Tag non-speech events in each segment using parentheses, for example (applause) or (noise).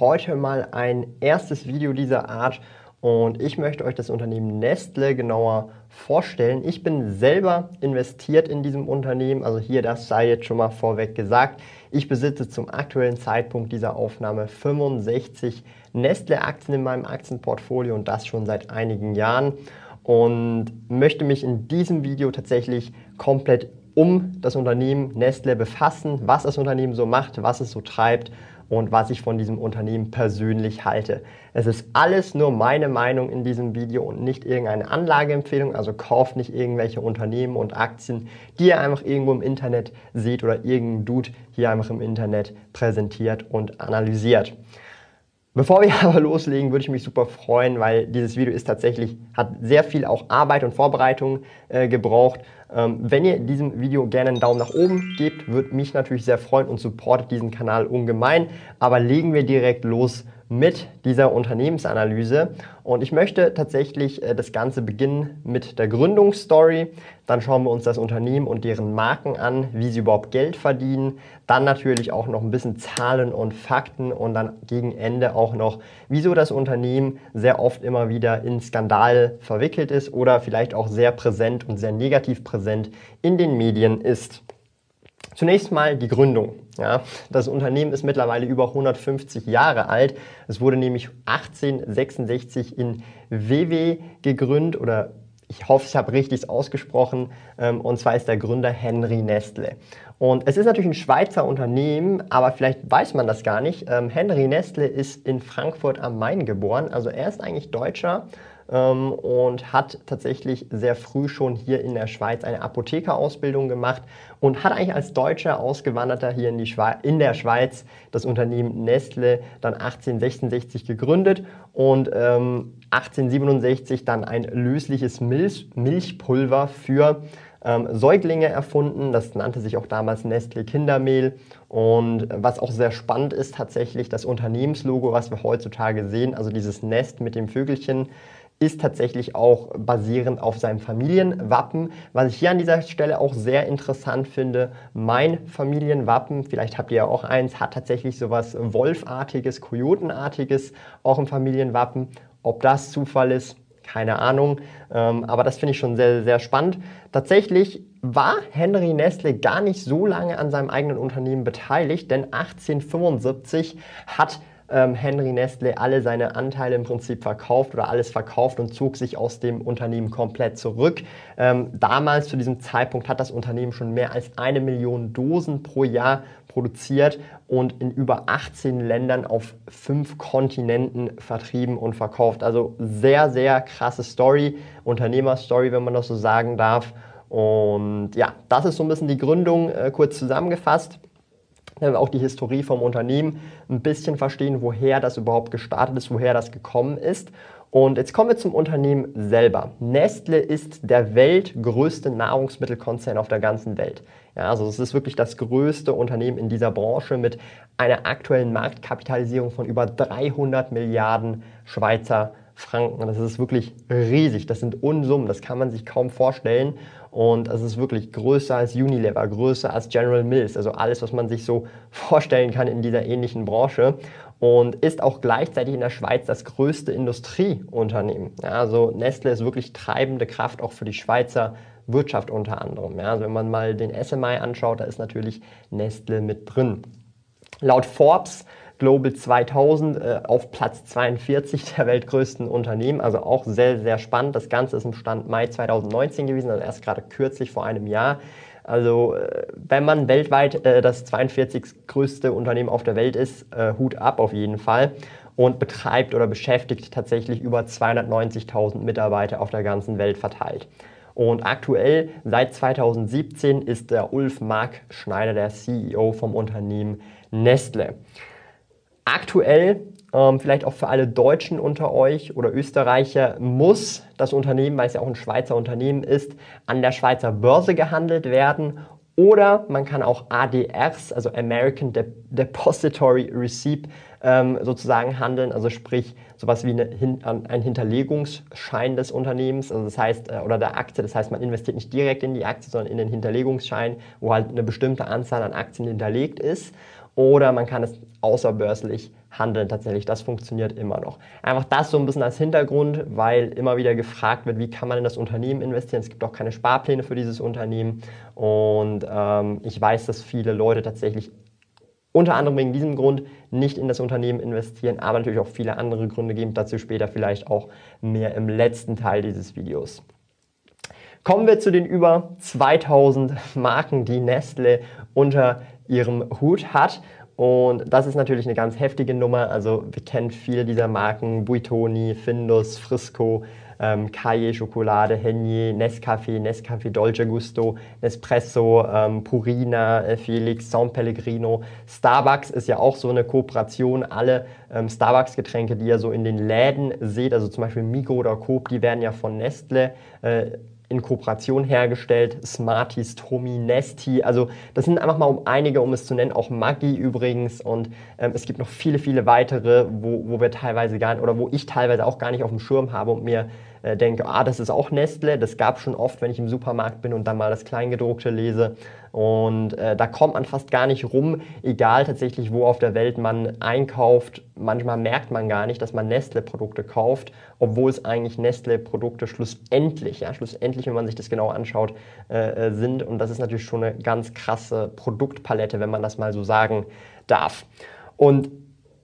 heute mal ein erstes Video dieser Art und ich möchte euch das Unternehmen Nestle genauer vorstellen. Ich bin selber investiert in diesem Unternehmen, also hier das sei jetzt schon mal vorweg gesagt. Ich besitze zum aktuellen Zeitpunkt dieser Aufnahme 65 Nestle-Aktien in meinem Aktienportfolio und das schon seit einigen Jahren und möchte mich in diesem Video tatsächlich komplett um das Unternehmen Nestle befassen, was das Unternehmen so macht, was es so treibt und was ich von diesem Unternehmen persönlich halte. Es ist alles nur meine Meinung in diesem Video und nicht irgendeine Anlageempfehlung. Also kauft nicht irgendwelche Unternehmen und Aktien, die ihr einfach irgendwo im Internet seht oder irgendein Dude hier einfach im Internet präsentiert und analysiert. Bevor wir (laughs) aber loslegen, würde ich mich super freuen, weil dieses Video ist tatsächlich, hat sehr viel auch Arbeit und Vorbereitung äh, gebraucht. Ähm, wenn ihr diesem Video gerne einen Daumen nach oben gebt, würde mich natürlich sehr freuen und supportet diesen Kanal ungemein. Aber legen wir direkt los mit dieser Unternehmensanalyse. Und ich möchte tatsächlich äh, das Ganze beginnen mit der Gründungsstory. Dann schauen wir uns das Unternehmen und deren Marken an, wie sie überhaupt Geld verdienen. Dann natürlich auch noch ein bisschen Zahlen und Fakten und dann gegen Ende auch noch, wieso das Unternehmen sehr oft immer wieder in Skandal verwickelt ist oder vielleicht auch sehr präsent und sehr negativ präsent in den Medien ist. Zunächst mal die Gründung. Ja, das Unternehmen ist mittlerweile über 150 Jahre alt. Es wurde nämlich 1866 in WW gegründet oder ich hoffe, ich habe richtig ausgesprochen. Ähm, und zwar ist der Gründer Henry Nestle. Und es ist natürlich ein Schweizer Unternehmen, aber vielleicht weiß man das gar nicht. Ähm, Henry Nestle ist in Frankfurt am Main geboren. Also er ist eigentlich Deutscher ähm, und hat tatsächlich sehr früh schon hier in der Schweiz eine Apothekerausbildung gemacht und hat eigentlich als Deutscher Ausgewanderter hier in, die in der Schweiz das Unternehmen Nestle dann 1866 gegründet und ähm, 1867 dann ein lösliches Milch, Milchpulver für ähm, Säuglinge erfunden. Das nannte sich auch damals Nestle Kindermehl. Und was auch sehr spannend ist, tatsächlich das Unternehmenslogo, was wir heutzutage sehen, also dieses Nest mit dem Vögelchen, ist tatsächlich auch basierend auf seinem Familienwappen. Was ich hier an dieser Stelle auch sehr interessant finde, mein Familienwappen, vielleicht habt ihr ja auch eins, hat tatsächlich sowas Wolfartiges, Kojotenartiges auch im Familienwappen. Ob das Zufall ist, keine Ahnung. Ähm, aber das finde ich schon sehr, sehr spannend. Tatsächlich war Henry Nestle gar nicht so lange an seinem eigenen Unternehmen beteiligt, denn 1875 hat ähm, Henry Nestle alle seine Anteile im Prinzip verkauft oder alles verkauft und zog sich aus dem Unternehmen komplett zurück. Ähm, damals zu diesem Zeitpunkt hat das Unternehmen schon mehr als eine Million Dosen pro Jahr produziert und in über 18 Ländern auf fünf Kontinenten vertrieben und verkauft. Also sehr, sehr krasse Story, Unternehmerstory, wenn man das so sagen darf. Und ja, das ist so ein bisschen die Gründung äh, kurz zusammengefasst auch die Historie vom Unternehmen ein bisschen verstehen, woher das überhaupt gestartet ist, woher das gekommen ist. Und jetzt kommen wir zum Unternehmen selber. Nestle ist der weltgrößte Nahrungsmittelkonzern auf der ganzen Welt. Ja, also es ist wirklich das größte Unternehmen in dieser Branche mit einer aktuellen Marktkapitalisierung von über 300 Milliarden Schweizer Franken. Das ist wirklich riesig. Das sind Unsummen. Das kann man sich kaum vorstellen. Und es ist wirklich größer als Unilever, größer als General Mills, also alles, was man sich so (laughs) vorstellen kann in dieser ähnlichen Branche. Und ist auch gleichzeitig in der Schweiz das größte Industrieunternehmen. Ja, also Nestle ist wirklich treibende Kraft auch für die Schweizer Wirtschaft unter anderem. Ja, also wenn man mal den SMI anschaut, da ist natürlich Nestle mit drin. Laut Forbes Global 2000 äh, auf Platz 42 der weltgrößten Unternehmen. Also auch sehr, sehr spannend. Das Ganze ist im Stand Mai 2019 gewesen, also erst gerade kürzlich vor einem Jahr. Also äh, wenn man weltweit äh, das 42. größte Unternehmen auf der Welt ist, äh, Hut ab auf jeden Fall und betreibt oder beschäftigt tatsächlich über 290.000 Mitarbeiter auf der ganzen Welt verteilt. Und aktuell, seit 2017, ist der Ulf Mark Schneider der CEO vom Unternehmen Nestle. Aktuell, ähm, vielleicht auch für alle Deutschen unter euch oder Österreicher, muss das Unternehmen, weil es ja auch ein Schweizer Unternehmen ist, an der Schweizer Börse gehandelt werden. Oder man kann auch ADRs, also American Depository Receipt, ähm, sozusagen handeln, also sprich sowas wie eine, ein Hinterlegungsschein des Unternehmens, also das heißt, äh, oder der Aktie, das heißt, man investiert nicht direkt in die Aktie, sondern in den Hinterlegungsschein, wo halt eine bestimmte Anzahl an Aktien hinterlegt ist. Oder man kann es außerbörslich handeln tatsächlich. Das funktioniert immer noch. Einfach das so ein bisschen als Hintergrund, weil immer wieder gefragt wird, wie kann man in das Unternehmen investieren. Es gibt auch keine Sparpläne für dieses Unternehmen. Und ähm, ich weiß, dass viele Leute tatsächlich unter anderem wegen diesem Grund nicht in das Unternehmen investieren, aber natürlich auch viele andere Gründe geben. Dazu später vielleicht auch mehr im letzten Teil dieses Videos. Kommen wir zu den über 2000 Marken, die Nestle unter ihrem Hut hat. Und das ist natürlich eine ganz heftige Nummer. Also wir kennen viele dieser Marken, Buitoni, Findus, Frisco, ähm, Caille Schokolade, Hennier, Nescafé, Nescafé Dolce Gusto, Nespresso, ähm, Purina, äh, Felix, San Pellegrino. Starbucks ist ja auch so eine Kooperation. Alle ähm, Starbucks-Getränke, die ihr so in den Läden seht, also zum Beispiel Migo oder Coop, die werden ja von Nestle äh, in Kooperation hergestellt. Smarties, Tomi, Nesti. Also das sind einfach mal um einige, um es zu nennen. Auch Maggi übrigens. Und ähm, es gibt noch viele, viele weitere, wo, wo wir teilweise gar nicht, oder wo ich teilweise auch gar nicht auf dem Schirm habe und mir äh, denke, ah, das ist auch Nestle. Das gab schon oft, wenn ich im Supermarkt bin und dann mal das Kleingedruckte lese. Und äh, da kommt man fast gar nicht rum, egal tatsächlich, wo auf der Welt man einkauft. Manchmal merkt man gar nicht, dass man Nestle-Produkte kauft, obwohl es eigentlich Nestle-Produkte schlussendlich, ja, schlussendlich, wenn man sich das genau anschaut, äh, äh sind. Und das ist natürlich schon eine ganz krasse Produktpalette, wenn man das mal so sagen darf. Und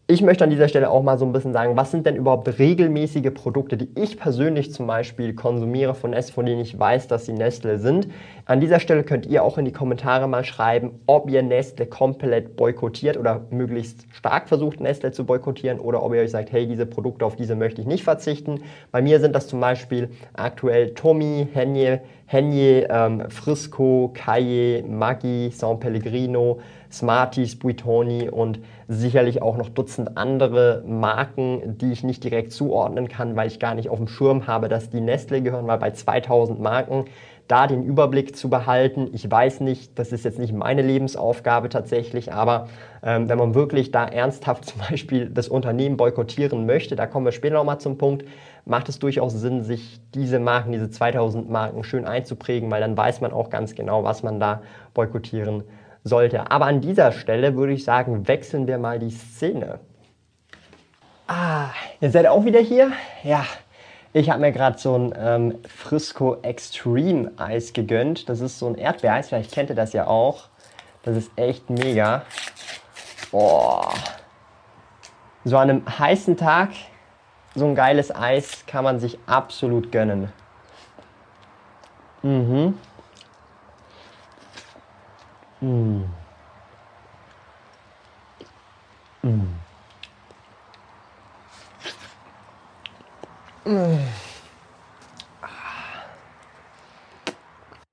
ich möchte an dieser Stelle auch mal so ein bisschen sagen, was sind denn überhaupt regelmäßige Produkte, die ich persönlich zum Beispiel konsumiere von Nestle, von denen ich weiß, dass sie Nestle sind. An dieser Stelle könnt ihr auch in die Kommentare mal schreiben, ob ihr Nestle komplett boykottiert oder möglichst stark versucht, Nestle zu boykottieren oder ob ihr euch sagt, hey, diese Produkte, auf diese möchte ich nicht verzichten. Bei mir sind das zum Beispiel aktuell Tommy, Henje, Henje, ähm, Frisco, Caille, Maggi, San Pellegrino, Smarties, Buitoni und sicherlich auch noch Dutzend andere Marken, die ich nicht direkt zuordnen kann, weil ich gar nicht auf dem Schirm habe, dass die Nestle gehören, weil bei 2000 Marken da den Überblick zu behalten. Ich weiß nicht, das ist jetzt nicht meine Lebensaufgabe tatsächlich, aber ähm, wenn man wirklich da ernsthaft (laughs) zum Beispiel das Unternehmen boykottieren möchte, da kommen wir später nochmal zum Punkt, macht es durchaus Sinn, sich diese Marken, diese 2000 Marken schön einzuprägen, weil dann weiß man auch ganz genau, was man da boykottieren sollte. Aber an dieser Stelle würde ich sagen, wechseln wir mal die Szene. Ah, ihr seid auch wieder hier? Ja, ich habe mir gerade so ein ähm, Frisco Extreme Eis gegönnt. Das ist so ein Erdbeereis, vielleicht kennt ihr das ja auch. Das ist echt mega. Boah. So an einem heißen Tag so ein geiles Eis kann man sich absolut gönnen. Mhm. Mm. Mm.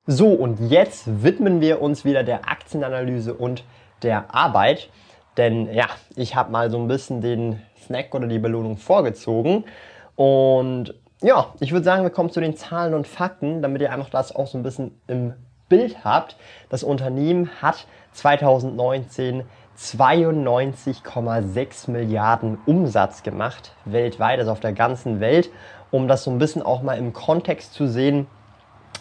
So, und jetzt widmen wir uns wieder der Aktienanalyse und der Arbeit. Denn ja, ich habe mal so ein bisschen den Snack oder die Belohnung vorgezogen. Und ja, ich würde sagen, wir kommen zu den Zahlen und Fakten, damit ihr einfach das auch so ein bisschen im Bild habt. Das Unternehmen hat 2019 92,6 Milliarden Umsatz gemacht, weltweit, also auf der ganzen Welt. Um das so ein bisschen auch mal im Kontext zu sehen,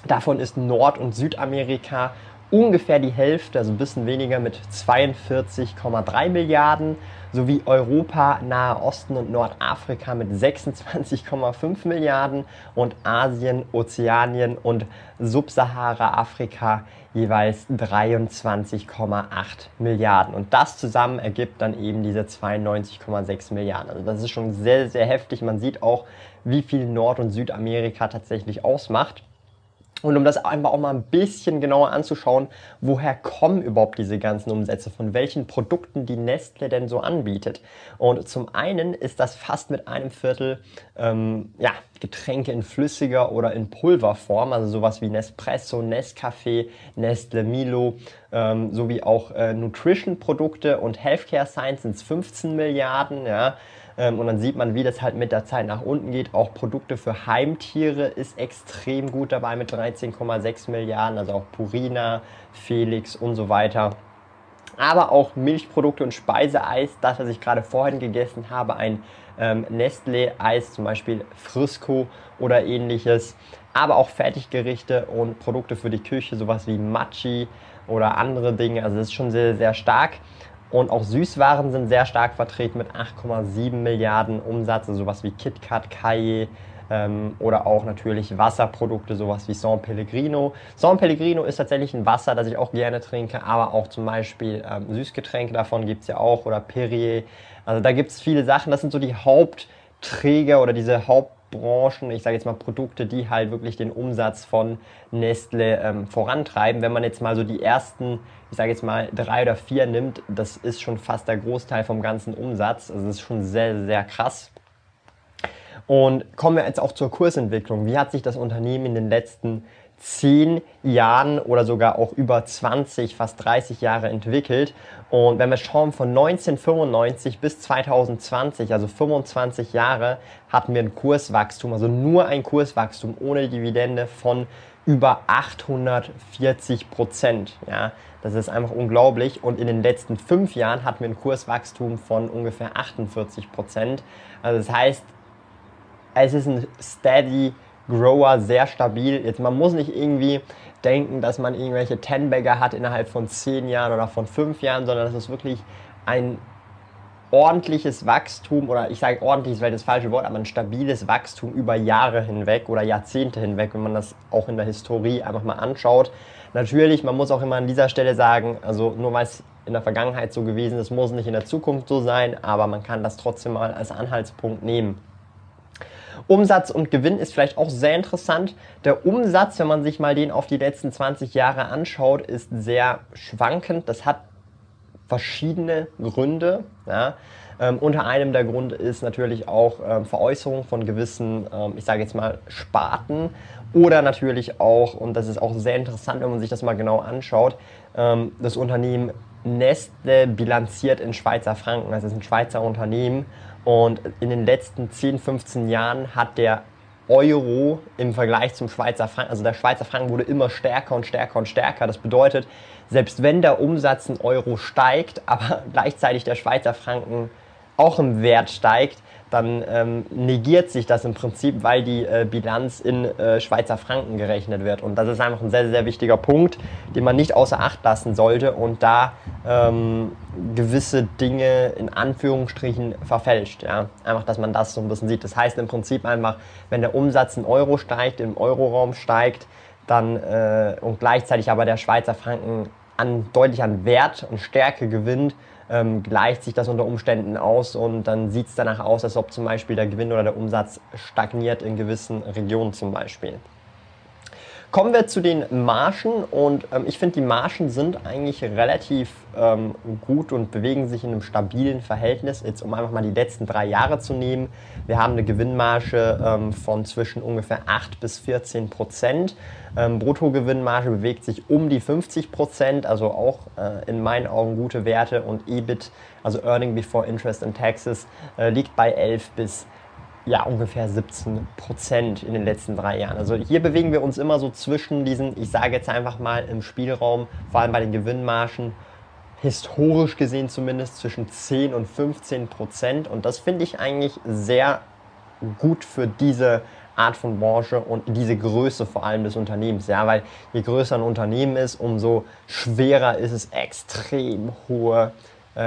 davon ist Nord- und Südamerika ungefähr die Hälfte, also ein bisschen weniger mit 42,3 Milliarden, sowie Europa, Nahe Osten und Nordafrika mit 26,5 Milliarden und Asien, Ozeanien und Subsahara-Afrika jeweils 23,8 Milliarden. Und das zusammen ergibt dann eben diese 92,6 Milliarden. Also das ist schon sehr, sehr heftig. Man sieht auch, wie viel Nord- und Südamerika tatsächlich ausmacht. Und um das einfach auch mal ein bisschen genauer anzuschauen, woher kommen überhaupt diese ganzen Umsätze, von welchen Produkten die Nestle denn so anbietet. Und zum einen ist das fast mit einem Viertel ähm, ja, Getränke in flüssiger oder in Pulverform, also sowas wie Nespresso, Nescafé, Nestle Milo, ähm, sowie auch äh, Nutrition-Produkte und Healthcare Science sind es 15 Milliarden. Ja. Ähm, und dann sieht man, wie das halt mit der Zeit nach unten geht. Auch Produkte für Heimtiere ist extrem gut dabei mit 13,6 Milliarden, also auch Purina, Felix und so weiter aber auch Milchprodukte und Speiseeis, das, was ich gerade vorhin gegessen habe, ein ähm, Nestle-Eis, zum Beispiel Frisco oder ähnliches, aber auch Fertiggerichte und Produkte für die Küche, sowas wie Machi oder andere Dinge. Also das ist schon sehr, sehr stark. Und auch Süßwaren sind sehr stark vertreten mit 8,7 Milliarden Umsatz, also sowas wie KitKat, Kaye, ähm, oder auch natürlich Wasserprodukte, sowas wie San Pellegrino. San Pellegrino ist tatsächlich ein Wasser, das ich auch gerne trinke, aber auch zum Beispiel ähm, Süßgetränke davon gibt es ja auch oder Perrier. Also da gibt es viele Sachen, das sind so die Hauptträger oder diese Hauptbranchen, ich sage jetzt mal Produkte, die halt wirklich den Umsatz von Nestle ähm, vorantreiben. Wenn man jetzt mal so die ersten, ich sage jetzt mal drei oder vier nimmt, das ist schon fast der Großteil vom ganzen Umsatz. Also das ist schon sehr, sehr krass. Und kommen wir jetzt auch zur Kursentwicklung. Wie hat sich das Unternehmen in den letzten zehn Jahren oder sogar auch über 20, fast 30 Jahre entwickelt. Und wenn wir schauen, von 1995 bis 2020, also 25 Jahre, hatten wir ein Kurswachstum, also nur ein Kurswachstum ohne Dividende von über 840 Prozent. Ja, das ist einfach unglaublich. Und in den letzten fünf Jahren hatten wir ein Kurswachstum von ungefähr 48 Prozent. Also das heißt, es ist ein steady Grower, sehr stabil. Jetzt, man muss nicht irgendwie denken, dass man irgendwelche Ten-Bagger hat innerhalb von 10 Jahren oder von 5 Jahren, sondern das ist wirklich ein ordentliches Wachstum oder ich sage ordentliches, weil das falsche Wort, aber ein stabiles Wachstum über Jahre hinweg oder Jahrzehnte hinweg, wenn man das auch in der Historie einfach mal anschaut. Natürlich, man muss auch immer an dieser Stelle sagen, also nur weil es in der Vergangenheit so gewesen ist, muss nicht in der Zukunft so sein, aber man kann das trotzdem mal als Anhaltspunkt nehmen. Umsatz und Gewinn ist vielleicht auch sehr interessant. Der Umsatz, wenn man sich mal den auf die letzten 20 Jahre anschaut, ist sehr schwankend. Das hat verschiedene Gründe. Ja. Ähm, unter einem der Gründe ist natürlich auch ähm, Veräußerung von gewissen, ähm, ich sage jetzt mal, Sparten oder natürlich auch, und das ist auch sehr interessant, wenn man sich das mal genau anschaut, ähm, das Unternehmen Nestle bilanziert in Schweizer Franken. Das ist ein Schweizer Unternehmen und in den letzten 10, 15 Jahren hat der Euro im Vergleich zum Schweizer Franken, also der Schweizer Franken wurde immer stärker und stärker und stärker. Das bedeutet, selbst wenn der Umsatz in Euro steigt, aber (laughs) gleichzeitig der Schweizer Franken auch im Wert steigt, dann ähm, negiert sich das im Prinzip, weil die äh, Bilanz in äh, Schweizer Franken gerechnet wird. Und das ist einfach ein sehr, sehr wichtiger Punkt, den man nicht außer Acht lassen sollte und da ähm, gewisse Dinge in Anführungsstrichen verfälscht. Ja? Einfach, dass man das so ein bisschen sieht. Das heißt im Prinzip einfach, wenn der Umsatz in Euro steigt, im Euroraum steigt, dann äh, und gleichzeitig aber der Schweizer Franken an, deutlich an Wert und Stärke gewinnt, ähm, gleicht sich das unter Umständen aus und dann sieht es danach aus, als ob zum Beispiel der Gewinn oder der Umsatz stagniert in gewissen Regionen zum Beispiel. Kommen wir zu den Margen und ähm, ich finde, die Margen sind eigentlich relativ ähm, gut und bewegen sich in einem stabilen Verhältnis. Jetzt, um einfach mal die letzten drei Jahre zu nehmen. Wir haben eine Gewinnmarge ähm, von zwischen ungefähr 8 bis 14 Prozent. Ähm, Bruttogewinnmarge bewegt sich um die 50 Prozent, also auch äh, in meinen Augen gute Werte und EBIT, also Earning Before Interest and Taxes, äh, liegt bei 11 bis 14 ja, ungefähr 17 Prozent in den letzten drei Jahren. Also hier bewegen wir uns immer so zwischen diesen, ich sage jetzt einfach mal im Spielraum, vor allem bei den Gewinnmargen, historisch gesehen zumindest zwischen 10 und 15 Prozent. Und das finde ich eigentlich sehr gut für diese Art von Branche und diese Größe vor allem des Unternehmens. Ja, weil je größer ein Unternehmen ist, umso schwerer ist es, extrem hohe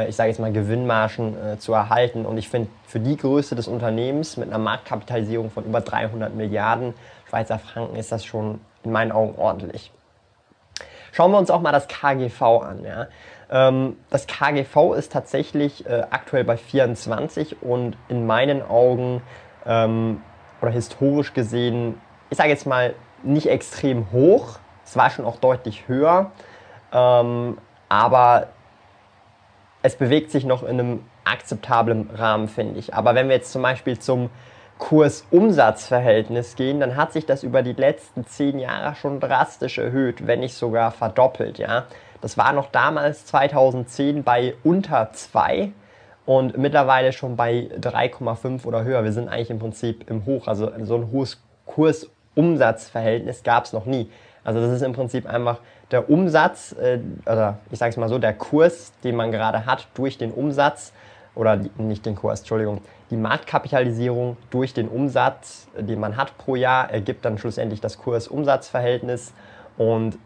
ich sage jetzt mal, Gewinnmargen äh, zu erhalten. Und ich finde, für die Größe des Unternehmens mit einer Marktkapitalisierung von über 300 Milliarden Schweizer Franken ist das schon in meinen Augen ordentlich. Schauen wir uns auch mal das KGV an. Ja. Ähm, das KGV ist tatsächlich äh, aktuell bei 24 und in meinen Augen ähm, oder historisch gesehen, ich sage jetzt mal, nicht extrem hoch. Es war schon auch deutlich höher. Ähm, aber es bewegt sich noch in einem akzeptablen Rahmen, finde ich. Aber wenn wir jetzt zum Beispiel zum Kurs-Umsatz-Verhältnis gehen, dann hat sich das über die letzten zehn Jahre schon drastisch erhöht, wenn nicht sogar verdoppelt. Ja? Das war noch damals 2010 bei unter 2 und mittlerweile schon bei 3,5 oder höher. Wir sind eigentlich im Prinzip im Hoch. Also so ein hohes Kurs-Umsatz-Verhältnis gab es noch nie. Also das ist im Prinzip einfach der Umsatz, äh, oder ich sage es mal so, der Kurs, den man gerade hat durch den Umsatz, oder die, nicht den Kurs, Entschuldigung, die Marktkapitalisierung durch den Umsatz, den man hat pro Jahr, ergibt dann schlussendlich das Kurs-Umsatz-Verhältnis. Und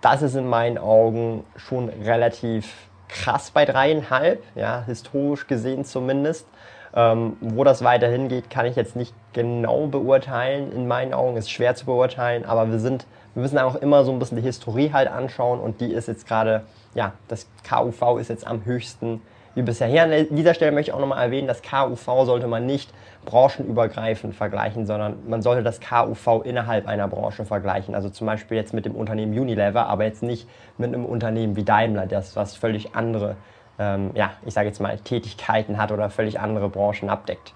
das ist in meinen Augen schon relativ krass bei dreieinhalb, ja, historisch gesehen zumindest. Ähm, wo das weiterhin geht, kann ich jetzt nicht genau beurteilen. In meinen Augen ist schwer zu beurteilen, aber wir sind, wir müssen auch immer so ein bisschen die Historie halt anschauen und die ist jetzt gerade, ja, das KUV ist jetzt am höchsten wie bisher. Hier an dieser Stelle möchte ich auch nochmal erwähnen, das KUV sollte man nicht branchenübergreifend vergleichen, sondern man sollte das KUV innerhalb einer Branche vergleichen. Also zum Beispiel jetzt mit dem Unternehmen Unilever, aber jetzt nicht mit einem Unternehmen wie Daimler, das was völlig andere, ähm, ja, ich sage jetzt mal, Tätigkeiten hat oder völlig andere Branchen abdeckt.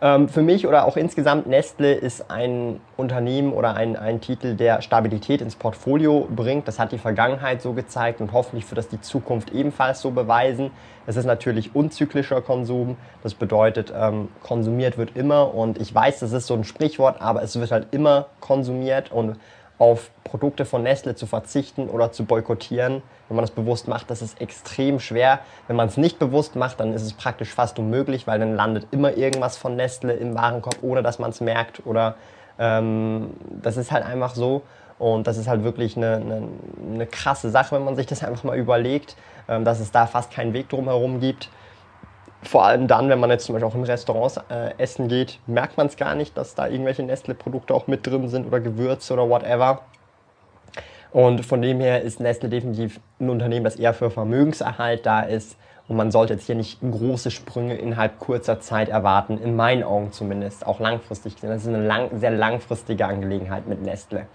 Ähm, für mich oder auch insgesamt Nestle ist ein Unternehmen oder ein, ein Titel, der Stabilität ins Portfolio bringt. Das hat die Vergangenheit so gezeigt und hoffentlich wird das die Zukunft ebenfalls so beweisen. Es ist natürlich unzyklischer Konsum. Das bedeutet, ähm, konsumiert wird immer und ich weiß, das ist so ein Sprichwort, aber es wird halt immer konsumiert und auf Produkte von Nestle zu verzichten oder zu boykottieren, wenn man das bewusst macht, das ist extrem schwer. Wenn man es nicht bewusst macht, dann ist es praktisch fast unmöglich, weil dann landet immer irgendwas von Nestle im Warenkorb, ohne dass man es merkt. Oder ähm, das ist halt einfach so. Und das ist halt wirklich eine, eine, eine, krasse Sache, wenn man sich das einfach mal überlegt, ähm, dass es da fast keinen Weg drumherum gibt. Vor allem dann, wenn man jetzt zum Beispiel auch in Restaurants äh, essen geht, merkt man es gar nicht, dass da irgendwelche Nestle-Produkte auch mit drin sind oder Gewürze oder whatever. Und von dem her ist Nestle definitiv ein Unternehmen, das eher für Vermögenserhalt da ist. Und man sollte jetzt hier nicht große Sprünge innerhalb kurzer Zeit erwarten, in meinen Augen zumindest, auch langfristig gesehen. Das ist eine lang, sehr langfristige Angelegenheit mit Nestle.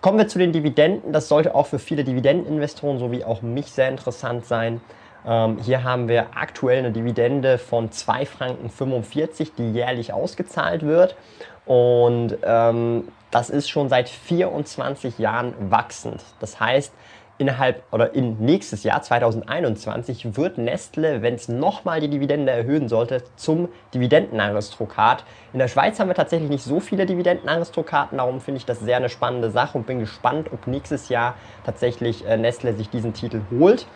Kommen wir zu den Dividenden. Das sollte auch für viele Dividendeninvestoren sowie auch mich sehr interessant sein. Ähm, hier haben wir aktuell eine Dividende von 2,45 Franken, die jährlich ausgezahlt wird. Und ähm, das ist schon seit 24 Jahren wachsend. Das heißt, innerhalb oder in nächstes Jahr 2021 wird Nestle, wenn es nochmal die Dividende erhöhen sollte, zum Dividendenaristokrat. In der Schweiz haben wir tatsächlich nicht so viele Dividendenaristokraten, darum finde ich das sehr eine spannende Sache und bin gespannt, ob nächstes Jahr tatsächlich äh, Nestle sich diesen Titel holt.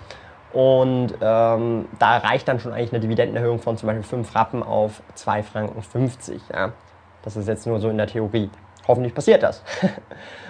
Und ähm, da reicht dann schon eigentlich eine Dividendenerhöhung von zum Beispiel 5 Rappen auf 2,50 Franken. Ja. Das ist jetzt nur so in der Theorie. Hoffentlich passiert das. (laughs)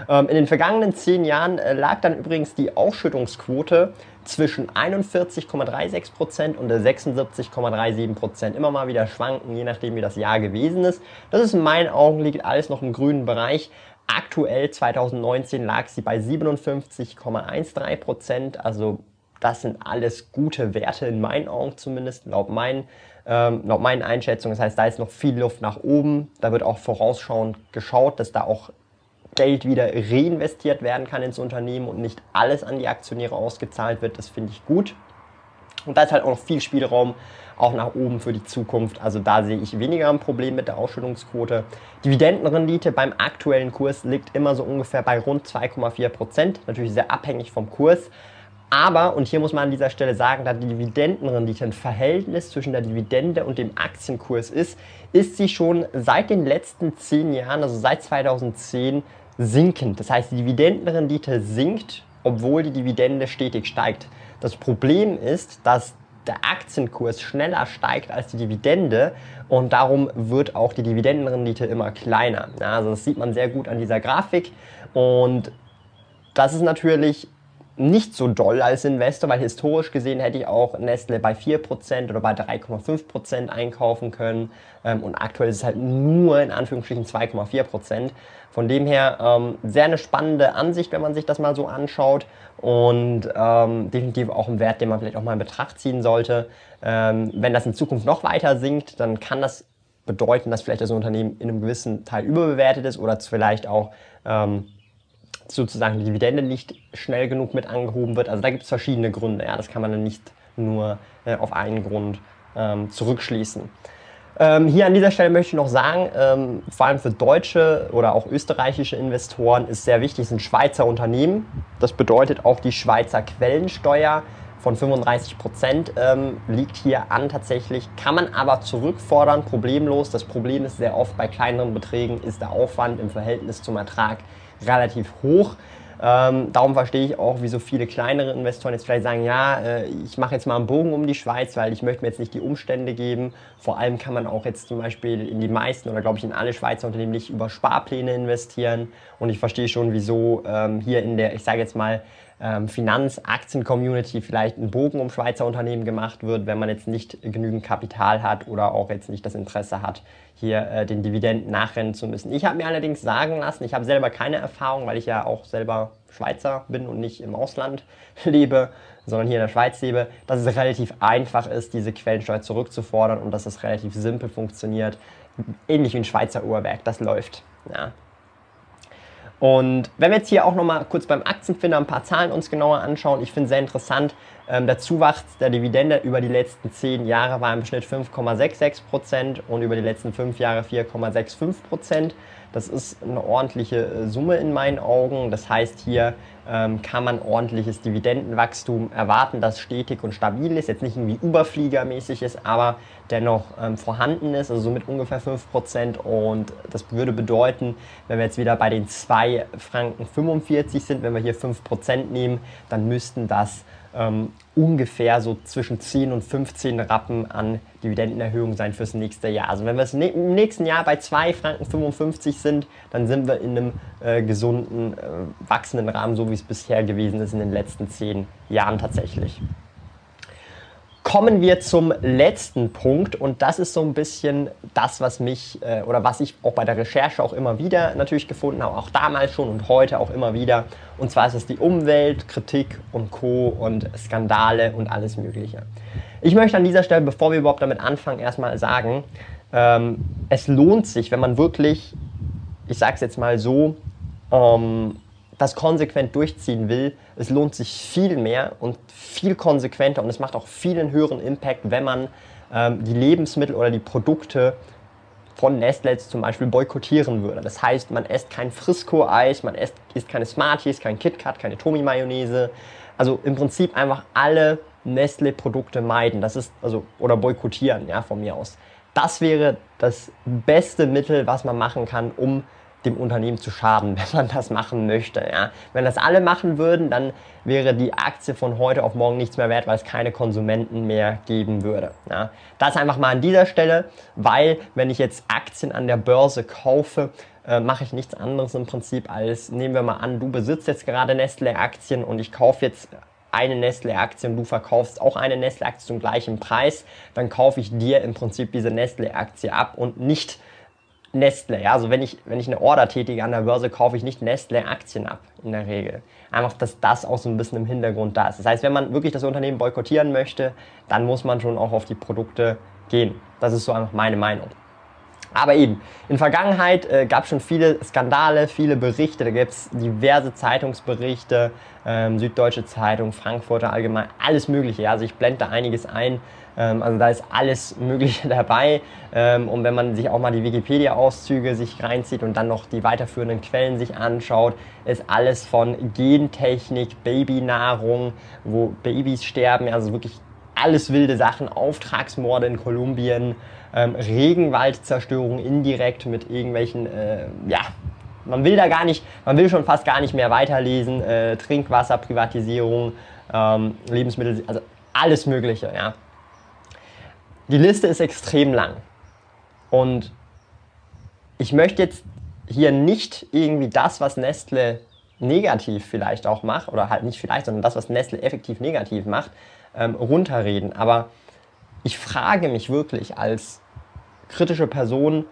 Ähm, in den vergangenen zehn Jahren äh, lag dann übrigens die Ausschüttungsquote zwischen 41,36% und 76,37%. Immer mal wieder schwanken, je nachdem wie das Jahr gewesen ist. Das ist in meinen Augen liegt alles noch im grünen Bereich. Aktuell 2019 lag sie bei 57,13%, also das sind alles gute Werte in meinen Augen zumindest, laut meinen, ähm, laut meinen Einschätzungen. Das heißt, da ist noch viel Luft nach oben. Da wird auch vorausschauend geschaut, dass da auch Geld wieder reinvestiert werden kann ins Unternehmen und nicht alles an die Aktionäre ausgezahlt wird. Das finde ich gut. Und da ist halt auch noch viel Spielraum auch nach oben für die Zukunft. Also da sehe ich weniger ein Problem mit der Ausschüttungsquote. Dividendenrendite beim aktuellen Kurs liegt immer so ungefähr bei rund 2,4 Prozent. Natürlich sehr abhängig vom Kurs. Aber, und hier muss man an dieser Stelle sagen, da die Dividendenrendite ein Verhältnis zwischen der Dividende und dem Aktienkurs ist, ist sie schon seit den letzten zehn Jahren, also seit 2010, sinkend. Das heißt, die Dividendenrendite sinkt, obwohl die Dividende stetig steigt. Das Problem ist, dass der Aktienkurs schneller steigt als die Dividende und darum wird auch die Dividendenrendite immer kleiner. also das sieht man sehr gut an dieser Grafik und das ist natürlich nicht so doll als Investor, weil historisch gesehen hätte ich auch Nestle bei 4% oder bei 3,5% einkaufen können ähm, und aktuell ist es halt nur in Anführungsstrichen 2,4%. Von dem her ähm, sehr eine spannende Ansicht, wenn man sich das mal so anschaut und ähm, definitiv auch ein Wert, den man vielleicht auch mal in Betracht ziehen sollte. Ähm, wenn das in Zukunft noch weiter sinkt, dann kann das bedeuten, dass vielleicht das Unternehmen in einem gewissen Teil überbewertet ist oder vielleicht auch ähm, sozusagen die Dividende nicht schnell genug mit angehoben wird. Also da gibt es verschiedene Gründe. Ja, das kann man dann nicht nur äh, auf einen Grund ähm, zurückschließen. Ähm, hier an dieser Stelle möchte ich noch sagen, ähm, vor allem für deutsche oder auch österreichische Investoren ist sehr wichtig, sind Schweizer Unternehmen. Das bedeutet auch die Schweizer Quellensteuer von 35 Prozent ähm, liegt hier an tatsächlich, kann man aber zurückfordern, problemlos. Das Problem ist sehr oft bei kleineren Beträgen ist der Aufwand im Verhältnis zum Ertrag relativ hoch. Ähm, darum verstehe ich auch, wieso viele kleinere Investoren jetzt vielleicht sagen, ja, äh, ich mache jetzt mal einen Bogen um die Schweiz, weil ich möchte mir jetzt nicht die Umstände geben. Vor allem kann man auch jetzt zum Beispiel in die meisten oder glaube ich in alle Schweizer Unternehmen nicht über Sparpläne investieren. Und ich verstehe schon, wieso ähm, hier in der, ich sage jetzt mal, ähm, Finanzaktien-Community vielleicht ein Bogen um Schweizer Unternehmen gemacht wird, wenn man jetzt nicht genügend Kapital hat oder auch jetzt nicht das Interesse hat, hier äh, den Dividenden nachrennen zu müssen. Ich habe mir allerdings sagen lassen, ich habe selber keine Erfahrung, weil ich ja auch selber Schweizer bin und nicht im Ausland (laughs) lebe, sondern hier in der Schweiz lebe, dass es relativ einfach ist, diese Quellensteuer zurückzufordern und dass es relativ simpel funktioniert. Ähnlich wie ein Schweizer Uhrwerk, das läuft. Ja. Und wenn wir jetzt hier auch nochmal kurz beim Aktienfinder ein paar Zahlen uns genauer anschauen, ich finde sehr interessant, ähm, der Zuwachs der Dividende über die letzten 10 Jahre war im Schnitt 5,66% und über die letzten 5 Jahre 4,65%. Das ist eine ordentliche äh, Summe in meinen Augen. Das heißt, hier kann man ordentliches Dividendenwachstum erwarten, das stetig und stabil ist. Jetzt nicht irgendwie überfliegermäßig ist, aber dennoch ähm, vorhanden ist, also so mit ungefähr 5%. Und das würde bedeuten, wenn wir jetzt wieder bei den 2 Franken 45 sind, wenn wir hier 5% nehmen, dann müssten das ähm, ungefähr so zwischen 10 und 15 Rappen an Dividendenerhöhung sein fürs nächste Jahr. Also wenn wir ne im nächsten Jahr bei 2 Franken 55 sind, dann sind wir in einem äh, gesunden, äh, wachsenden Rahmen, so wie es bisher gewesen ist in den letzten 10 Jahren tatsächlich kommen wir zum letzten Punkt und das ist so ein bisschen das, was mich äh, oder was ich auch bei der Recherche auch immer wieder natürlich gefunden habe, auch damals schon und heute auch immer wieder. Und zwar ist es die Umwelt, Kritik und Co. und Skandale und alles Mögliche. Ich möchte an dieser Stelle, bevor wir überhaupt damit anfangen, erstmal sagen, ähm, es lohnt sich, wenn man wirklich, ich sage es jetzt mal so, ähm, das konsequent durchziehen will, es lohnt sich viel mehr und viel konsequenter und es macht auch viel einen höheren Impact, wenn man ähm, die Lebensmittel oder die Produkte von Nestle zum Beispiel boykottieren würde. Das heißt, man isst kein Frisco-Eis, man isst, isst keine Smarties, kein KitKat, keine Tomi-Mayonnaise. Also im Prinzip einfach alle Nestle-Produkte meiden. Das ist also oder boykottieren, ja, von mir aus. Das wäre das beste Mittel, was man machen kann, um dem Unternehmen zu schaden, (laughs) wenn man das machen möchte. Ja. Wenn das alle machen würden, dann wäre die Aktie von heute auf morgen nichts mehr wert, weil es keine Konsumenten mehr geben würde. Ja. Das einfach mal an dieser Stelle, weil wenn ich jetzt Aktien an der Börse kaufe, äh, mache ich nichts anderes im Prinzip als, nehmen wir mal an, du besitzt jetzt gerade Nestle-Aktien und ich kaufe jetzt eine Nestle-Aktie und du verkaufst auch eine Nestle-Aktie zum gleichen Preis, dann kaufe ich dir im Prinzip diese Nestle-Aktie ab und nicht Nestle. Ja? Also wenn ich, wenn ich eine Order tätige an der Börse, kaufe ich nicht Nestle-Aktien ab, in der Regel. Einfach, dass das auch so ein bisschen im Hintergrund da ist. Das heißt, wenn man wirklich das Unternehmen boykottieren möchte, dann muss man schon auch auf die Produkte gehen. Das ist so einfach meine Meinung. Aber eben, in Vergangenheit äh, gab es schon viele Skandale, viele Berichte, da gibt es diverse Zeitungsberichte, ähm, Süddeutsche Zeitung, Frankfurter Allgemein, alles Mögliche. Also ich blende da einiges ein. Ähm, also da ist alles Mögliche (laughs) dabei. Ähm, und wenn man sich auch mal die Wikipedia-Auszüge sich reinzieht und dann noch die weiterführenden Quellen sich anschaut, ist alles von Gentechnik, Babynahrung, wo Babys sterben, also wirklich alles wilde Sachen, Auftragsmorde in Kolumbien, ähm, Regenwaldzerstörung indirekt mit irgendwelchen, äh, ja, man will da gar nicht, man will schon fast gar nicht mehr weiterlesen, äh, Trinkwasserprivatisierung, ähm, Lebensmittel, also alles Mögliche, ja. Die Liste ist extrem lang. Und ich möchte jetzt hier nicht irgendwie das, was Nestle negativ vielleicht auch macht, oder halt nicht vielleicht, sondern das, was Nestle effektiv negativ macht, ähm, runterreden. Aber ich frage mich wirklich als kritische Person,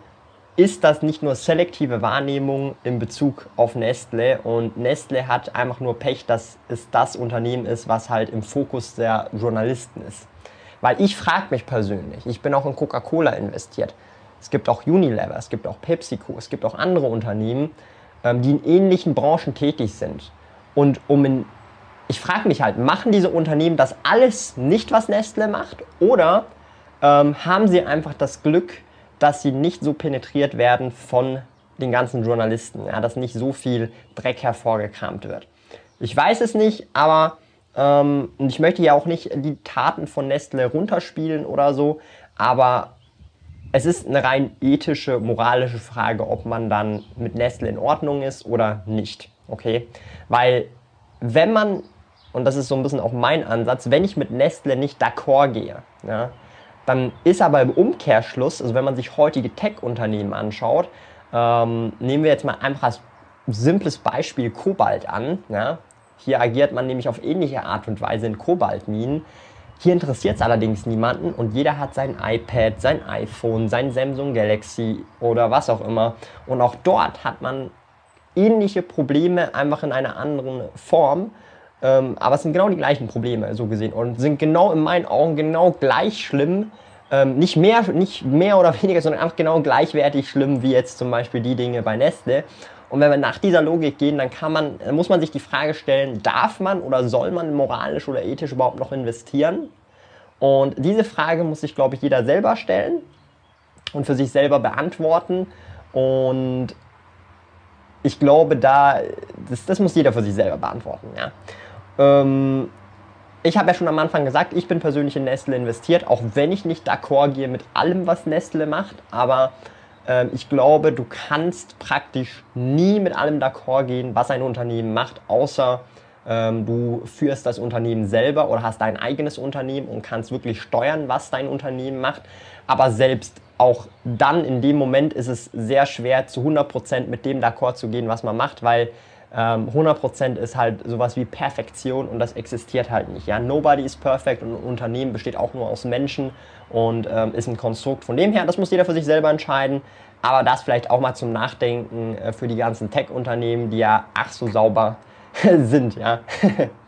ist das nicht nur selektive Wahrnehmung in Bezug auf Nestle und Nestle hat einfach nur Pech, dass es das Unternehmen ist, was halt im Fokus der Journalisten ist. Weil ich frage mich persönlich, ich bin auch in Coca-Cola investiert. Es gibt auch Unilever, es gibt auch PepsiCo, es gibt auch andere Unternehmen, ähm, die in ähnlichen Branchen tätig sind. Und um in, ich frage mich halt, machen diese Unternehmen das alles nicht, was Nestle macht? Oder ähm, haben sie einfach das Glück, dass sie nicht so penetriert werden von den ganzen Journalisten, ja, dass nicht so viel Dreck hervorgekramt wird. Ich weiß es nicht, aber ähm, ich möchte ja auch nicht die Taten von Nestle runterspielen oder so, aber es ist eine rein ethische, moralische Frage, ob man dann mit Nestle in Ordnung ist oder nicht. Okay? Weil wenn man, und das ist so ein bisschen auch mein Ansatz, wenn ich mit Nestle nicht d'accord gehe, ja, dann ist aber im Umkehrschluss, also wenn man sich heutige Tech-Unternehmen anschaut, ähm, nehmen wir jetzt mal einfach als simples Beispiel Kobalt an. Ja? Hier agiert man nämlich auf ähnliche Art und Weise in Kobaltminen. Hier interessiert es allerdings niemanden und jeder hat sein iPad, sein iPhone, sein Samsung Galaxy oder was auch immer. Und auch dort hat man ähnliche Probleme, einfach in einer anderen Form. Ähm, aber es sind genau die gleichen Probleme, so gesehen. Und sind genau in meinen Augen genau gleich schlimm. Ähm, nicht, mehr, nicht mehr oder (laughs) weniger, sondern einfach genau gleichwertig schlimm wie jetzt zum Beispiel die Dinge bei Nestle. Und wenn wir nach dieser Logik gehen, dann kann man, dann muss man sich die Frage stellen, darf man oder soll man moralisch oder ethisch überhaupt noch investieren? Und diese Frage muss sich, glaube ich, jeder selber stellen und für sich selber beantworten. Und ich glaube, da, das, das muss jeder für sich selber beantworten. Ja. Ähm, ich habe ja schon am Anfang gesagt, ich bin persönlich in Nestle investiert, auch wenn ich nicht d'accord gehe mit allem, was Nestle macht. Aber ähm, ich glaube, du kannst praktisch nie mit allem d'accord gehen, was ein Unternehmen macht, außer ähm, du führst das Unternehmen selber oder hast dein eigenes Unternehmen und kannst wirklich steuern, was dein Unternehmen macht. Aber selbst auch dann in dem Moment ist es sehr schwer, zu 100% mit dem d'accord zu gehen, was man macht, weil ähm, 100% ist halt sowas wie Perfektion und das existiert halt nicht. Ja? Nobody is perfect und ein Unternehmen besteht auch nur aus Menschen und ähm, ist ein Konstrukt. Von dem her, das muss jeder für sich selber entscheiden. Aber das vielleicht auch mal zum Nachdenken äh, für die ganzen Tech-Unternehmen, die ja ach so sauber (laughs) sind. Ja? (laughs)